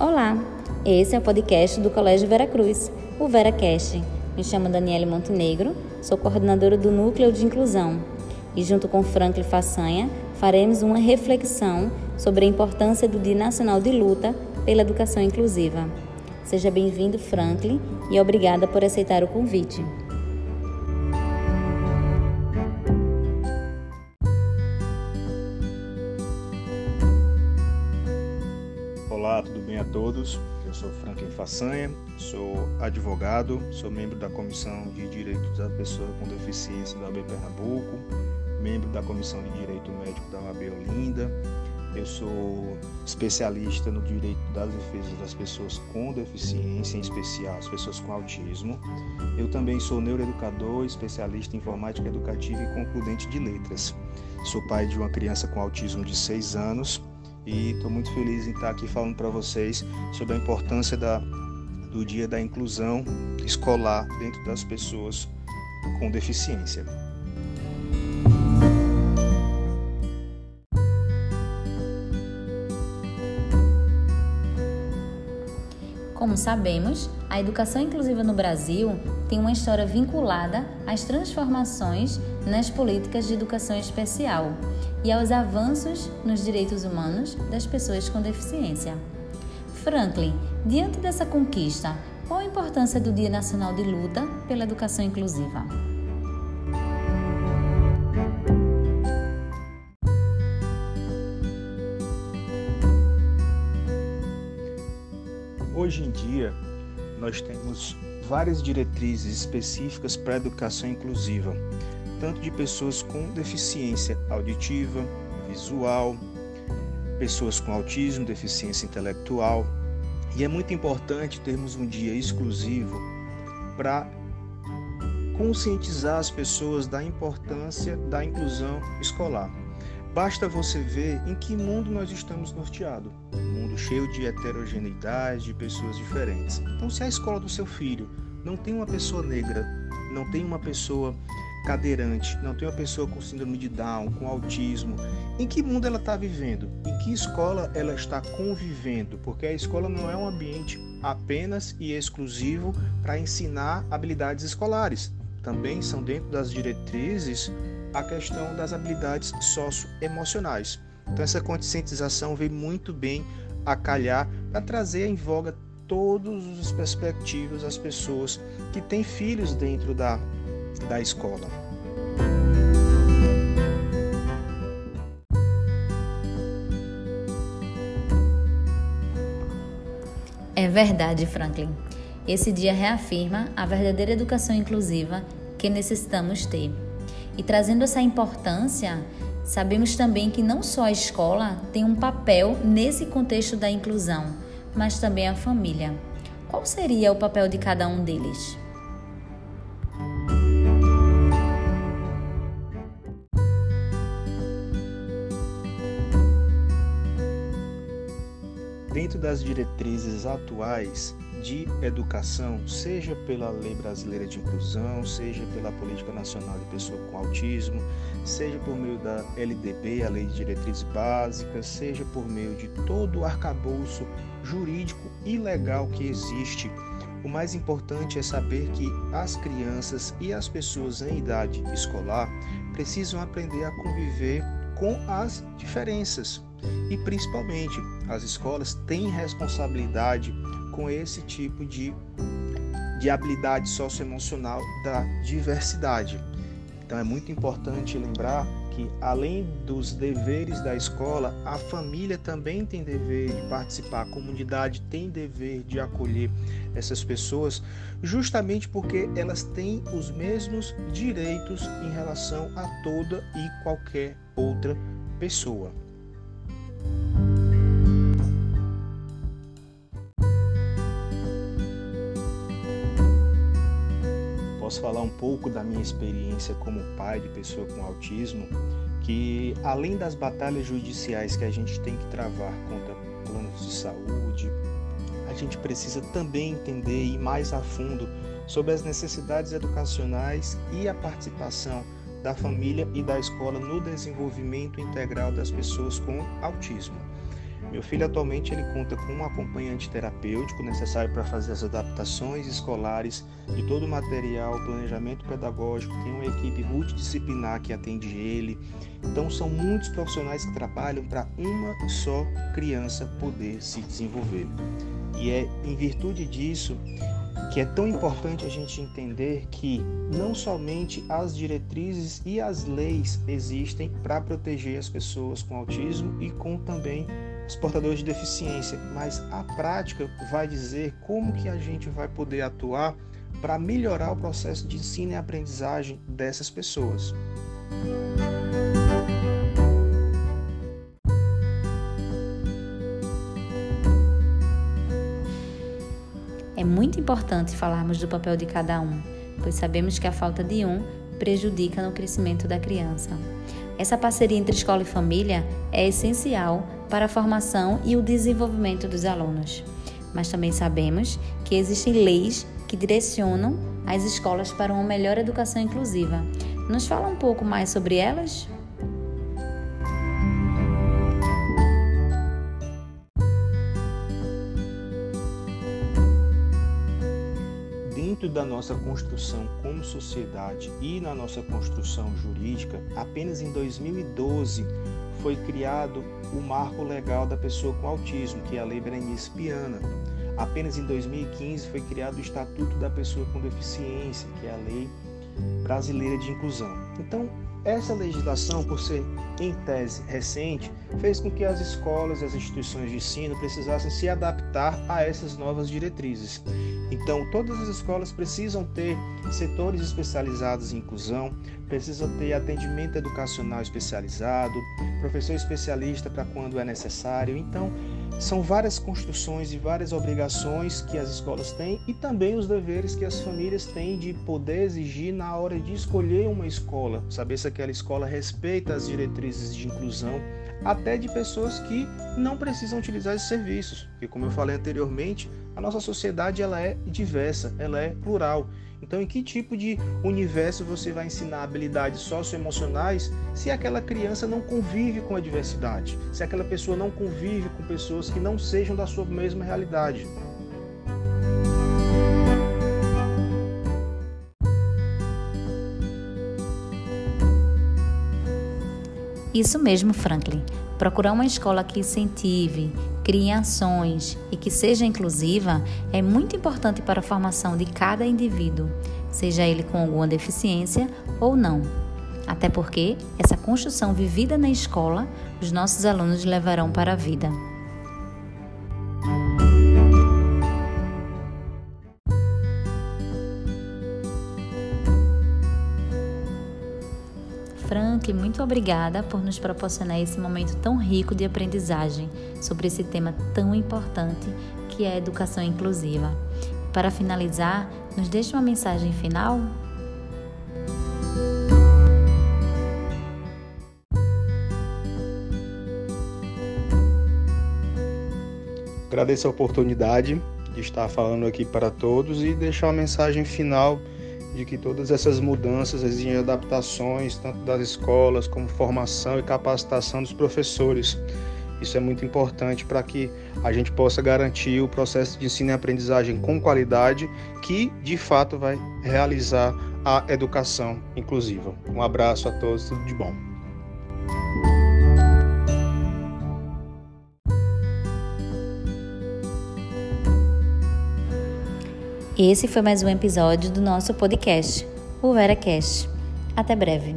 Olá, esse é o podcast do Colégio Veracruz, o VeraCast. Me chamo Daniele Montenegro, sou coordenadora do Núcleo de Inclusão e, junto com Franklin Façanha, faremos uma reflexão sobre a importância do Dia Nacional de Luta pela Educação Inclusiva. Seja bem-vindo, Franklin, e obrigada por aceitar o convite. Todos? Eu sou Franklin Façanha, sou advogado, sou membro da Comissão de Direitos da Pessoa com Deficiência da UB Pernambuco, membro da Comissão de Direito Médico da UAB Olinda. Eu sou especialista no direito das defesas das pessoas com deficiência, em especial as pessoas com autismo. Eu também sou neuroeducador, especialista em informática educativa e concludente de letras. Sou pai de uma criança com autismo de 6 anos e estou muito feliz em estar aqui falando para vocês sobre a importância da, do Dia da Inclusão Escolar dentro das pessoas com deficiência. Como sabemos, a educação inclusiva no Brasil tem uma história vinculada às transformações nas políticas de educação especial e aos avanços nos direitos humanos das pessoas com deficiência. Franklin, diante dessa conquista, qual a importância do Dia Nacional de Luta pela Educação Inclusiva? Hoje em dia, nós temos várias diretrizes específicas para a educação inclusiva, tanto de pessoas com deficiência auditiva, visual, pessoas com autismo, deficiência intelectual. E é muito importante termos um dia exclusivo para conscientizar as pessoas da importância da inclusão escolar. Basta você ver em que mundo nós estamos norteados. Um mundo cheio de heterogeneidade, de pessoas diferentes. Então, se a escola do seu filho não tem uma pessoa negra, não tem uma pessoa cadeirante, não tem uma pessoa com síndrome de Down, com autismo, em que mundo ela está vivendo? Em que escola ela está convivendo? Porque a escola não é um ambiente apenas e exclusivo para ensinar habilidades escolares. Também são dentro das diretrizes a questão das habilidades socioemocionais. Então essa conscientização vem muito bem a calhar para trazer em voga todas as perspectivas às pessoas que têm filhos dentro da, da escola. É verdade, Franklin. Esse dia reafirma a verdadeira educação inclusiva que necessitamos ter. E trazendo essa importância, sabemos também que não só a escola tem um papel nesse contexto da inclusão, mas também a família. Qual seria o papel de cada um deles? Dentro das diretrizes atuais, de educação, seja pela Lei Brasileira de Inclusão, seja pela Política Nacional de Pessoa com Autismo, seja por meio da LDB, a Lei de Diretrizes Básicas, seja por meio de todo o arcabouço jurídico e legal que existe. O mais importante é saber que as crianças e as pessoas em idade escolar precisam aprender a conviver com as diferenças. E principalmente, as escolas têm responsabilidade com esse tipo de, de habilidade socioemocional da diversidade. Então é muito importante lembrar que, além dos deveres da escola, a família também tem dever de participar, a comunidade tem dever de acolher essas pessoas, justamente porque elas têm os mesmos direitos em relação a toda e qualquer outra pessoa. Posso falar um pouco da minha experiência como pai de pessoa com autismo, que além das batalhas judiciais que a gente tem que travar contra planos de saúde, a gente precisa também entender e ir mais a fundo sobre as necessidades educacionais e a participação da família e da escola no desenvolvimento integral das pessoas com autismo. Meu filho atualmente ele conta com um acompanhante terapêutico necessário para fazer as adaptações escolares de todo o material, planejamento pedagógico, tem uma equipe multidisciplinar que atende ele. Então são muitos profissionais que trabalham para uma só criança poder se desenvolver. E é em virtude disso que é tão importante a gente entender que não somente as diretrizes e as leis existem para proteger as pessoas com autismo e com também os portadores de deficiência, mas a prática vai dizer como que a gente vai poder atuar para melhorar o processo de ensino e aprendizagem dessas pessoas. É muito importante falarmos do papel de cada um, pois sabemos que a falta de um prejudica no crescimento da criança. Essa parceria entre escola e família é essencial para a formação e o desenvolvimento dos alunos. Mas também sabemos que existem leis que direcionam as escolas para uma melhor educação inclusiva. Nos fala um pouco mais sobre elas? Dentro da nossa construção como sociedade e na nossa construção jurídica, apenas em 2012 foi criado o marco legal da pessoa com autismo, que é a Lei Berenice Piana. Apenas em 2015 foi criado o Estatuto da Pessoa com Deficiência, que é a Lei Brasileira de Inclusão. Então, essa legislação, por ser em tese recente, fez com que as escolas e as instituições de ensino precisassem se adaptar a essas novas diretrizes. Então, todas as escolas precisam ter setores especializados em inclusão, precisam ter atendimento educacional especializado, professor especialista para quando é necessário. Então, são várias construções e várias obrigações que as escolas têm e também os deveres que as famílias têm de poder exigir na hora de escolher uma escola, saber se aquela escola respeita as diretrizes de inclusão, até de pessoas que não precisam utilizar esses serviços. Porque, como eu falei anteriormente, a nossa sociedade ela é diversa, ela é plural. Então, em que tipo de universo você vai ensinar habilidades socioemocionais se aquela criança não convive com a diversidade? Se aquela pessoa não convive com pessoas que não sejam da sua mesma realidade? Isso mesmo, Franklin. Procurar uma escola que incentive, crie ações e que seja inclusiva é muito importante para a formação de cada indivíduo, seja ele com alguma deficiência ou não. Até porque essa construção vivida na escola, os nossos alunos levarão para a vida. Frank, muito obrigada por nos proporcionar esse momento tão rico de aprendizagem sobre esse tema tão importante que é a educação inclusiva. Para finalizar, nos deixe uma mensagem final? Agradeço a oportunidade de estar falando aqui para todos e deixar uma mensagem final de que todas essas mudanças exigem adaptações, tanto das escolas como formação e capacitação dos professores. Isso é muito importante para que a gente possa garantir o processo de ensino e aprendizagem com qualidade, que de fato vai realizar a educação inclusiva. Um abraço a todos, tudo de bom. Esse foi mais um episódio do nosso podcast, o VeraCast. Até breve.